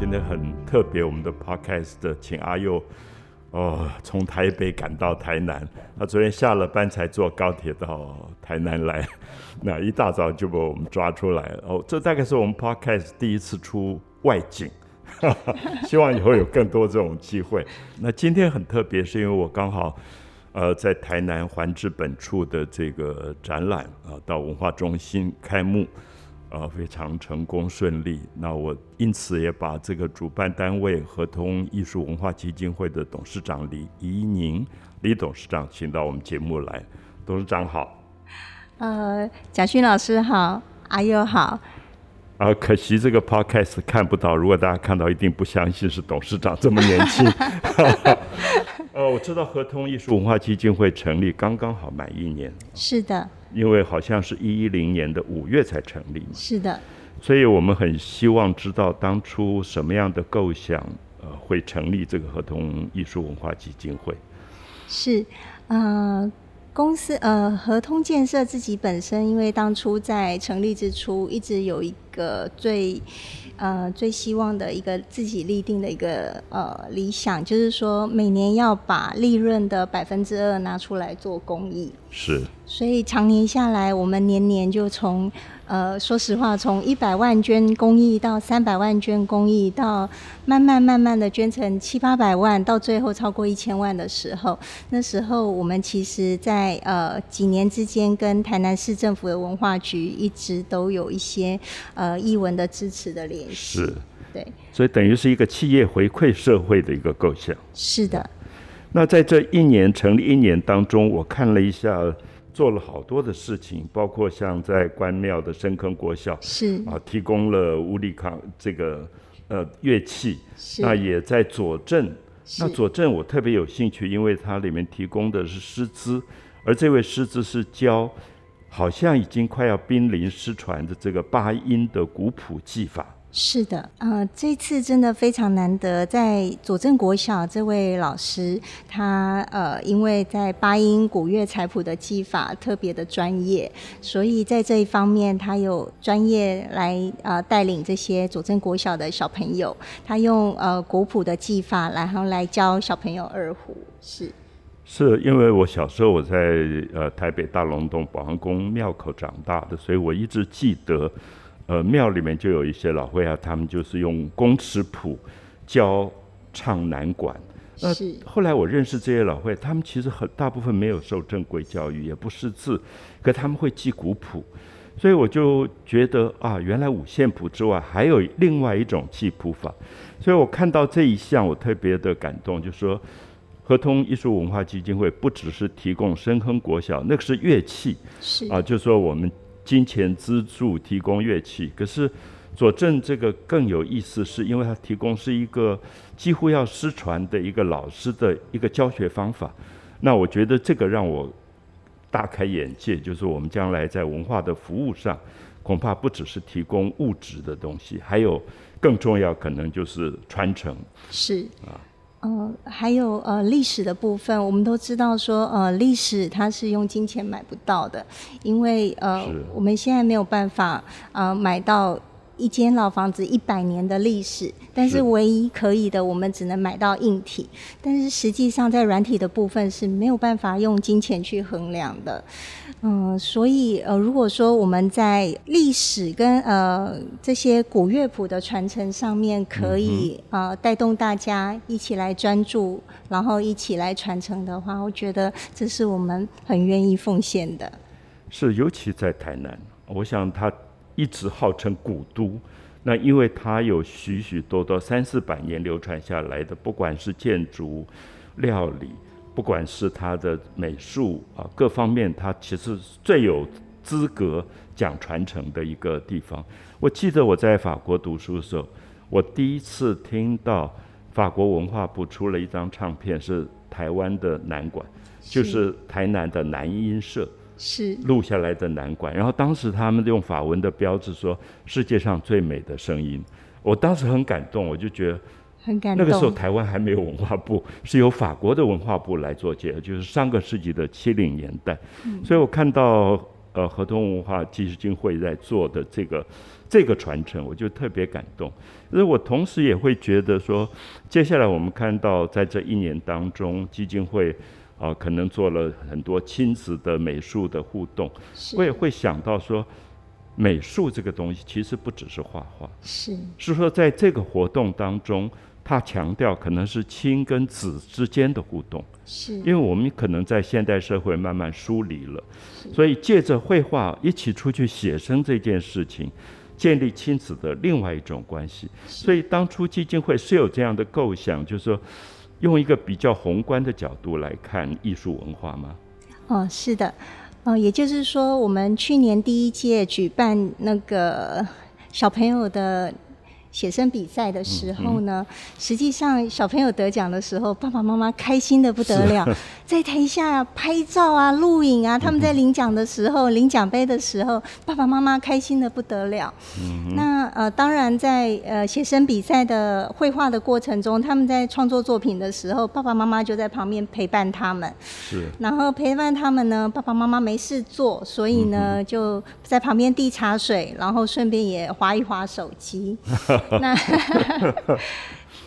今天很特别，我们的 podcast 请阿佑哦从台北赶到台南，他昨天下了班才坐高铁到台南来，那一大早就把我们抓出来哦，这大概是我们 podcast 第一次出外景，希望以后有更多这种机会。那今天很特别，是因为我刚好呃在台南环志本处的这个展览啊，到文化中心开幕。呃，非常成功顺利。那我因此也把这个主办单位合通艺术文化基金会的董事长李怡宁李董事长请到我们节目来。董事长好。呃，贾勋老师好，阿优好。啊，可惜这个 podcast 看不到。如果大家看到，一定不相信是董事长这么年轻。呃，我知道合通艺术文化基金会成立刚刚好满一年。是的。因为好像是一一零年的五月才成立嘛，是的，所以我们很希望知道当初什么样的构想，呃，会成立这个合同艺术文化基金会。是，呃，公司呃合通建设自己本身，因为当初在成立之初，一直有一个最。呃，最希望的一个自己立定的一个呃理想，就是说每年要把利润的百分之二拿出来做公益。是。所以常年下来，我们年年就从。呃，说实话，从一百万捐公益到三百万捐公益，到慢慢慢慢的捐成七八百万，到最后超过一千万的时候，那时候我们其实，在呃几年之间，跟台南市政府的文化局一直都有一些呃译文的支持的联系。是，对，所以等于是一个企业回馈社会的一个构想。是的。那在这一年成立一年当中，我看了一下。做了好多的事情，包括像在关庙的深坑国小是啊，提供了乌力康这个呃乐器，那也在佐证。那佐证我特别有兴趣，因为它里面提供的是师资，而这位师资是教好像已经快要濒临失传的这个八音的古谱技法。是的，呃，这次真的非常难得，在左镇国小这位老师，他呃，因为在八音古乐彩谱的技法特别的专业，所以在这一方面，他有专业来呃带领这些左镇国小的小朋友，他用呃古谱的技法，然后来教小朋友二胡。是，是因为我小时候我在呃台北大龙洞保安宫庙口长大的，所以我一直记得。呃，庙里面就有一些老会啊，他们就是用公尺谱教唱南管。那后来我认识这些老会，他们其实很大部分没有受正规教育，也不识字，可他们会记古谱，所以我就觉得啊，原来五线谱之外还有另外一种记谱法。所以我看到这一项，我特别的感动，就说合通艺术文化基金会不只是提供深亨国小，那个是乐器，是啊，就说我们。金钱资助提供乐器，可是佐证这个更有意思，是因为他提供是一个几乎要失传的一个老师的一个教学方法。那我觉得这个让我大开眼界，就是我们将来在文化的服务上，恐怕不只是提供物质的东西，还有更重要可能就是传承。是啊。呃，还有呃历史的部分，我们都知道说，呃，历史它是用金钱买不到的，因为呃，我们现在没有办法呃买到。一间老房子一百年的历史，但是唯一可以的，我们只能买到硬体。但是实际上，在软体的部分是没有办法用金钱去衡量的。嗯，所以呃，如果说我们在历史跟呃这些古乐谱的传承上面，可以呃带动大家一起来专注，然后一起来传承的话，我觉得这是我们很愿意奉献的。是，尤其在台南，我想他。一直号称古都，那因为它有许许多多三四百年流传下来的，不管是建筑、料理，不管是它的美术啊，各方面，它其实最有资格讲传承的一个地方。我记得我在法国读书的时候，我第一次听到法国文化部出了一张唱片，是台湾的南管，就是台南的南音社。是。录下来的南管，然后当时他们用法文的标志说世界上最美的声音，我当时很感动，我就觉得很感动。那个时候台湾还没有文化部，是由法国的文化部来做介，就是上个世纪的七零年代，所以我看到呃合同文化基金会在做的这个这个传承，我就特别感动。因为我同时也会觉得说，接下来我们看到在这一年当中，基金会啊可能做了很多亲子的美术的互动，我也会想到说，美术这个东西其实不只是画画，是。是说在这个活动当中。他强调可能是亲跟子之间的互动，是。因为我们可能在现代社会慢慢疏离了，所以借着绘画一起出去写生这件事情，建立亲子的另外一种关系。所以当初基金会是有这样的构想，就是说用一个比较宏观的角度来看艺术文化吗？哦，是的，哦，也就是说，我们去年第一届举办那个小朋友的。写生比赛的时候呢，实际上小朋友得奖的时候，爸爸妈妈开心的不得了，在台下拍照啊、录影啊。他们在领奖的时候、领奖杯的时候，爸爸妈妈开心的不得了。那呃，当然在呃写生比赛的绘画的过程中，他们在创作作品的时候，爸爸妈妈就在旁边陪伴他们。是。然后陪伴他们呢，爸爸妈妈没事做，所以呢就在旁边递茶水，然后顺便也划一划手机。那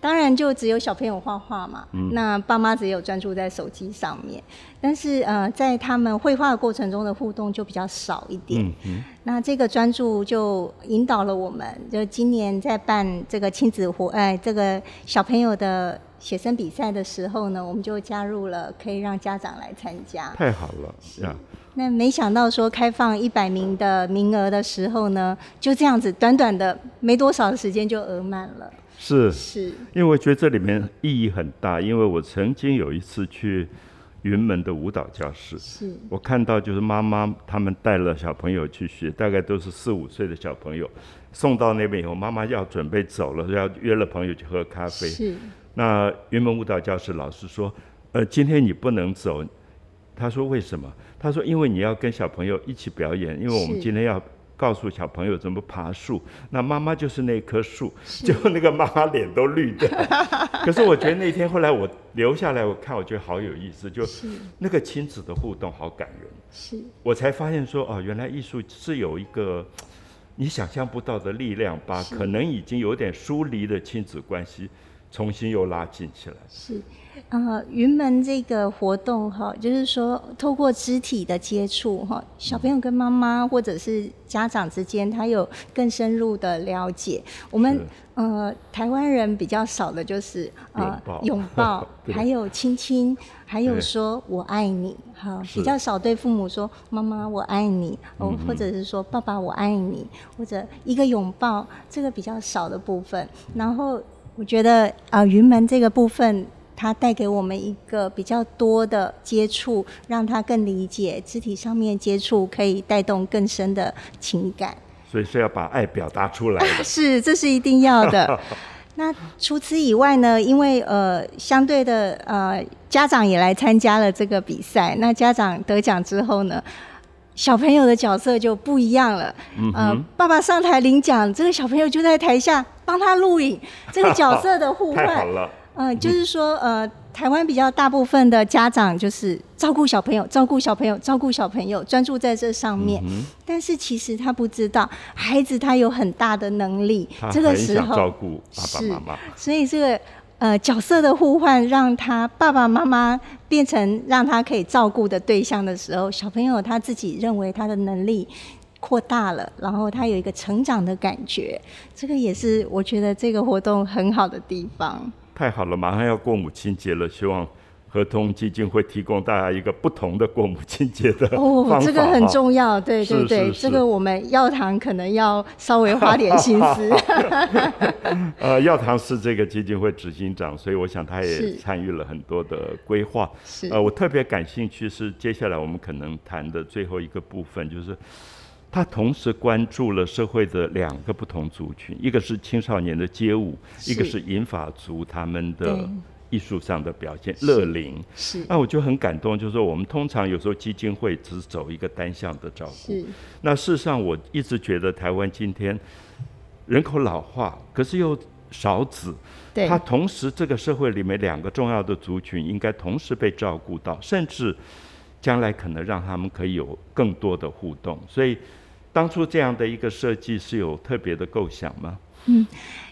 当然就只有小朋友画画嘛，那爸妈只有专注在手机上面，但是呃，在他们绘画的过程中的互动就比较少一点。嗯嗯那这个专注就引导了我们，就今年在办这个亲子活，哎，这个小朋友的写生比赛的时候呢，我们就加入了可以让家长来参加。太好了，呀。那没想到说开放一百名的名额的时候呢，就这样子短短的没多少的时间就额满了。是是，因为我觉得这里面意义很大，因为我曾经有一次去云门的舞蹈教室，是我看到就是妈妈他们带了小朋友去学，大概都是四五岁的小朋友，送到那边以后，妈妈要准备走了，要约了朋友去喝咖啡。是，那云门舞蹈教室老师说，呃，今天你不能走。他说为什么？他说：“因为你要跟小朋友一起表演，因为我们今天要告诉小朋友怎么爬树。那妈妈就是那棵树，就那个妈妈脸都绿的。可是我觉得那天后来我留下来，我看我觉得好有意思，就那个亲子的互动好感人。是，我才发现说哦，原来艺术是有一个你想象不到的力量，把可能已经有点疏离的亲子关系重新又拉近起来。是。呃，云门这个活动哈，就是说透过肢体的接触哈，小朋友跟妈妈或者是家长之间，他有更深入的了解。我们呃台湾人比较少的就是呃拥抱，还有亲亲，还有说我爱你哈，比较少对父母说妈妈我爱你哦，或者是说爸爸我爱你，或者一个拥抱，这个比较少的部分。然后我觉得啊，云门这个部分。它带给我们一个比较多的接触，让他更理解肢体上面接触可以带动更深的情感。所以是要把爱表达出来。是，这是一定要的。那除此以外呢？因为呃，相对的呃，家长也来参加了这个比赛。那家长得奖之后呢，小朋友的角色就不一样了。嗯爸爸上台领奖，这个小朋友就在台下帮他录影，这个角色的互换。太好了。嗯，就是说，呃，台湾比较大部分的家长就是照顾小朋友，照顾小朋友，照顾小朋友，专注在这上面。但是其实他不知道，孩子他有很大的能力。这个时候照顾爸爸妈妈。所以这个呃角色的互换，让他爸爸妈妈变成让他可以照顾的对象的时候，小朋友他自己认为他的能力扩大了，然后他有一个成长的感觉。这个也是我觉得这个活动很好的地方。太好了，马上要过母亲节了，希望合同基金会提供大家一个不同的过母亲节的哦，这个很重要，对对对，这个我们药堂可能要稍微花点心思。呃，药堂是这个基金会执行长，所以我想他也参与了很多的规划。是，呃，我特别感兴趣是接下来我们可能谈的最后一个部分，就是。他同时关注了社会的两个不同族群，一个是青少年的街舞，一个是银发族他们的艺术上的表现。乐龄是，那我就很感动，就是说我们通常有时候基金会只走一个单向的照顾。那事实上我一直觉得台湾今天人口老化，可是又少子，它同时这个社会里面两个重要的族群应该同时被照顾到，甚至。将来可能让他们可以有更多的互动。所以当初这样的一个设计是有特别的构想吗？嗯。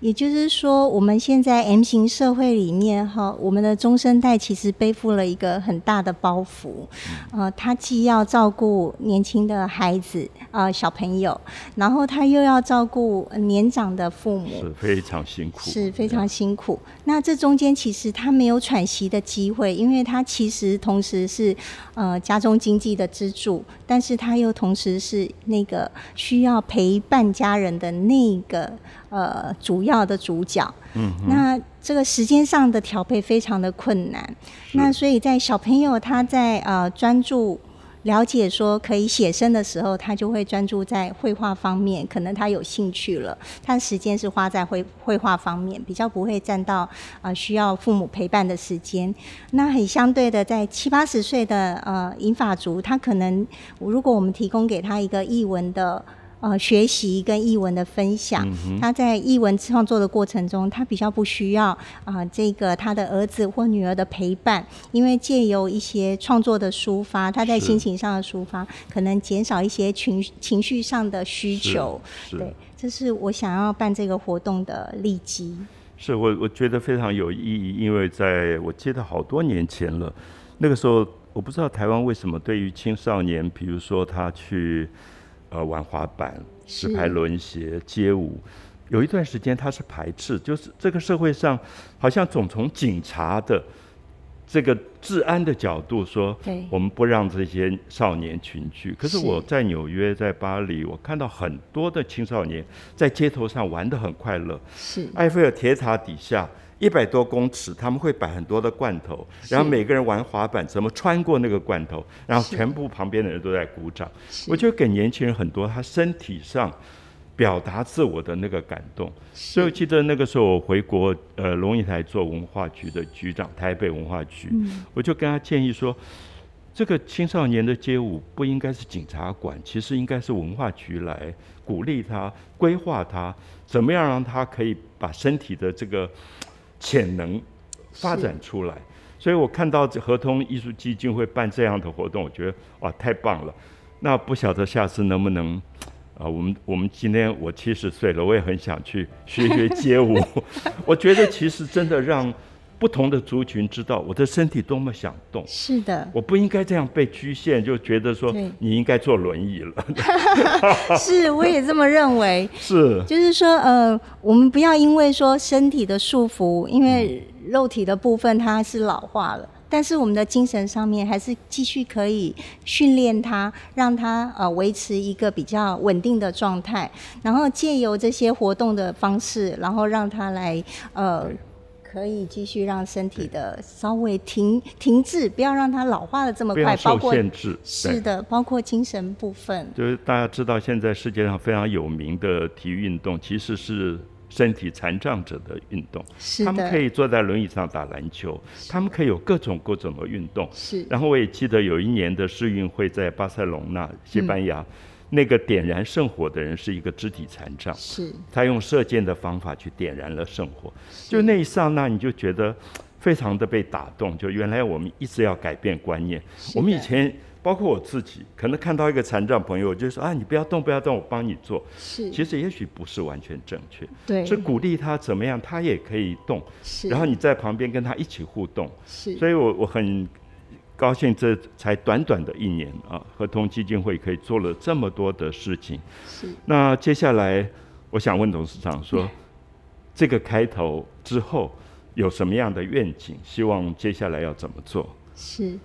也就是说，我们现在 M 型社会里面，哈，我们的中生代其实背负了一个很大的包袱，呃，他既要照顾年轻的孩子啊小朋友，然后他又要照顾年长的父母，是非常辛苦，是非常辛苦。那这中间其实他没有喘息的机会，因为他其实同时是呃家中经济的支柱，但是他又同时是那个需要陪伴家人的那个。呃，主要的主角，嗯，那这个时间上的调配非常的困难，那所以在小朋友他在呃专注了解说可以写生的时候，他就会专注在绘画方面，可能他有兴趣了，他时间是花在绘绘画方面，比较不会占到啊需要父母陪伴的时间。那很相对的，在七八十岁的呃银发族，他可能如果我们提供给他一个译文的。呃，学习跟译文的分享，他在译文创作的过程中，他比较不需要啊，这个他的儿子或女儿的陪伴，因为借由一些创作的抒发，他在心情上的抒发，可能减少一些情情绪上的需求。对，这是我想要办这个活动的利基。是我我觉得非常有意义，因为在我记得好多年前了，那个时候我不知道台湾为什么对于青少年，比如说他去。呃，玩滑板、石牌轮鞋、街舞，有一段时间他是排斥，就是这个社会上好像总从警察的这个治安的角度说，我们不让这些少年群聚。可是我在纽约、在巴黎，我看到很多的青少年在街头上玩的很快乐，是。埃菲尔铁塔底下。一百多公尺，他们会摆很多的罐头，然后每个人玩滑板，怎么穿过那个罐头，然后全部旁边的人都在鼓掌。我觉得给年轻人很多他身体上表达自我的那个感动。所以我记得那个时候我回国，呃，龙应台做文化局的局长，台北文化局，我就跟他建议说，这个青少年的街舞不应该是警察管，其实应该是文化局来鼓励他、规划他，怎么样让他可以把身体的这个。潜能发展出来，所以我看到合同艺术基金会办这样的活动，我觉得哇太棒了。那不晓得下次能不能啊？我们我们今天我七十岁了，我也很想去学学街舞。我觉得其实真的让。不同的族群知道我的身体多么想动，是的，我不应该这样被局限，就觉得说你应该坐轮椅了。是，我也这么认为。是，就是说，呃，我们不要因为说身体的束缚，因为肉体的部分它是老化了，但是我们的精神上面还是继续可以训练它，让它呃维持一个比较稳定的状态，然后借由这些活动的方式，然后让它来呃。可以继续让身体的稍微停停滞，不要让它老化的这么快，包括限制。是的，包括精神部分。就是大家知道，现在世界上非常有名的体育运动，其实是身体残障者的运动。是他们可以坐在轮椅上打篮球，他们可以有各种各种的运动。是。然后我也记得有一年的世运会在巴塞隆纳，西班牙。那个点燃圣火的人是一个肢体残障，是他用射箭的方法去点燃了圣火，就那一刹那你就觉得非常的被打动。就原来我们一直要改变观念，我们以前包括我自己，可能看到一个残障朋友，就说啊，你不要动，不要动，我帮你做。是，其实也许不是完全正确，对，是鼓励他怎么样，他也可以动。是，然后你在旁边跟他一起互动。是，所以我我很。高兴，这才短短的一年啊，合同基金会可以做了这么多的事情。是。那接下来，我想问董事长说，这个开头之后有什么样的愿景？希望接下来要怎么做？是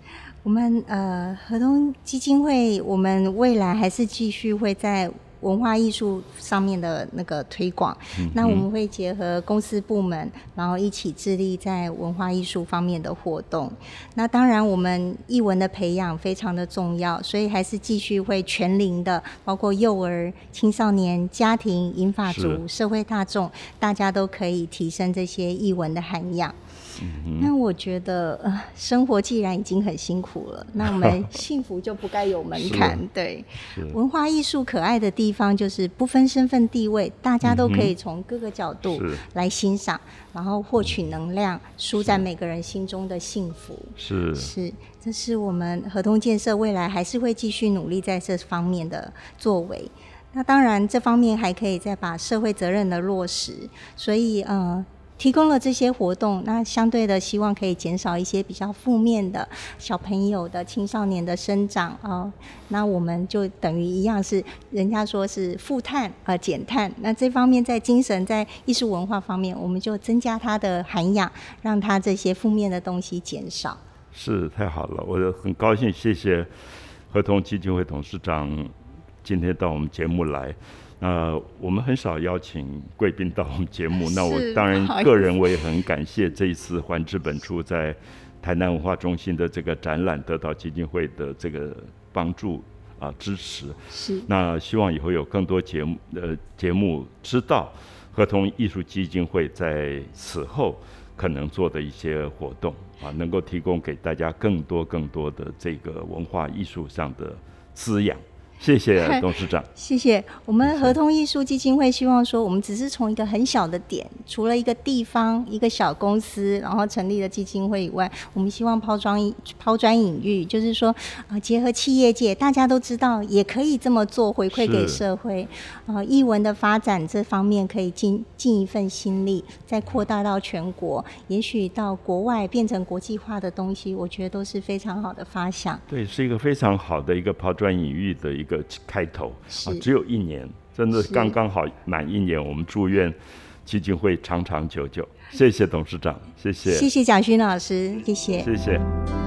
我们呃，合同基金会，我们未来还是继续会在。文化艺术上面的那个推广，那我们会结合公司部门，然后一起致力在文化艺术方面的活动。那当然，我们艺文的培养非常的重要，所以还是继续会全龄的，包括幼儿、青少年、家庭、银发族、社会大众，大家都可以提升这些艺文的涵养。那我觉得，呃，生活既然已经很辛苦了，那我们幸福就不该有门槛。对，文化艺术可爱的地方就是不分身份地位，大家都可以从各个角度来欣赏，然后获取能量，舒展每个人心中的幸福。是是，这是我们合同建设未来还是会继续努力在这方面的作为。那当然，这方面还可以再把社会责任的落实。所以，呃。提供了这些活动，那相对的希望可以减少一些比较负面的小朋友的青少年的生长啊。那我们就等于一样是人家说是负碳呃减碳。那这方面在精神在艺术文化方面，我们就增加它的涵养，让它这些负面的东西减少。是太好了，我很高兴，谢谢合同基金会董事长今天到我们节目来。呃，我们很少邀请贵宾到我们节目。那我当然个人我也很感谢这一次还之本初在台南文化中心的这个展览得到基金会的这个帮助啊支持。是。那希望以后有更多节目呃节目知道合同艺术基金会在此后可能做的一些活动啊，能够提供给大家更多更多的这个文化艺术上的滋养。谢谢 董事长。谢谢我们合同艺术基金会，希望说我们只是从一个很小的点，除了一个地方一个小公司，然后成立了基金会以外，我们希望抛砖抛砖引玉，就是说啊，结合企业界，大家都知道也可以这么做，回馈给社会。啊，艺文的发展这方面可以尽尽一份心力，再扩大到全国，也许到国外变成国际化的东西，我觉得都是非常好的发想。对，是一个非常好的一个抛砖引玉的一个。个开头啊，只有一年，真的刚刚好满一年。我们祝愿基金会长长久久。谢谢董事长，谢谢，谢谢蒋勋老师，谢谢，谢谢。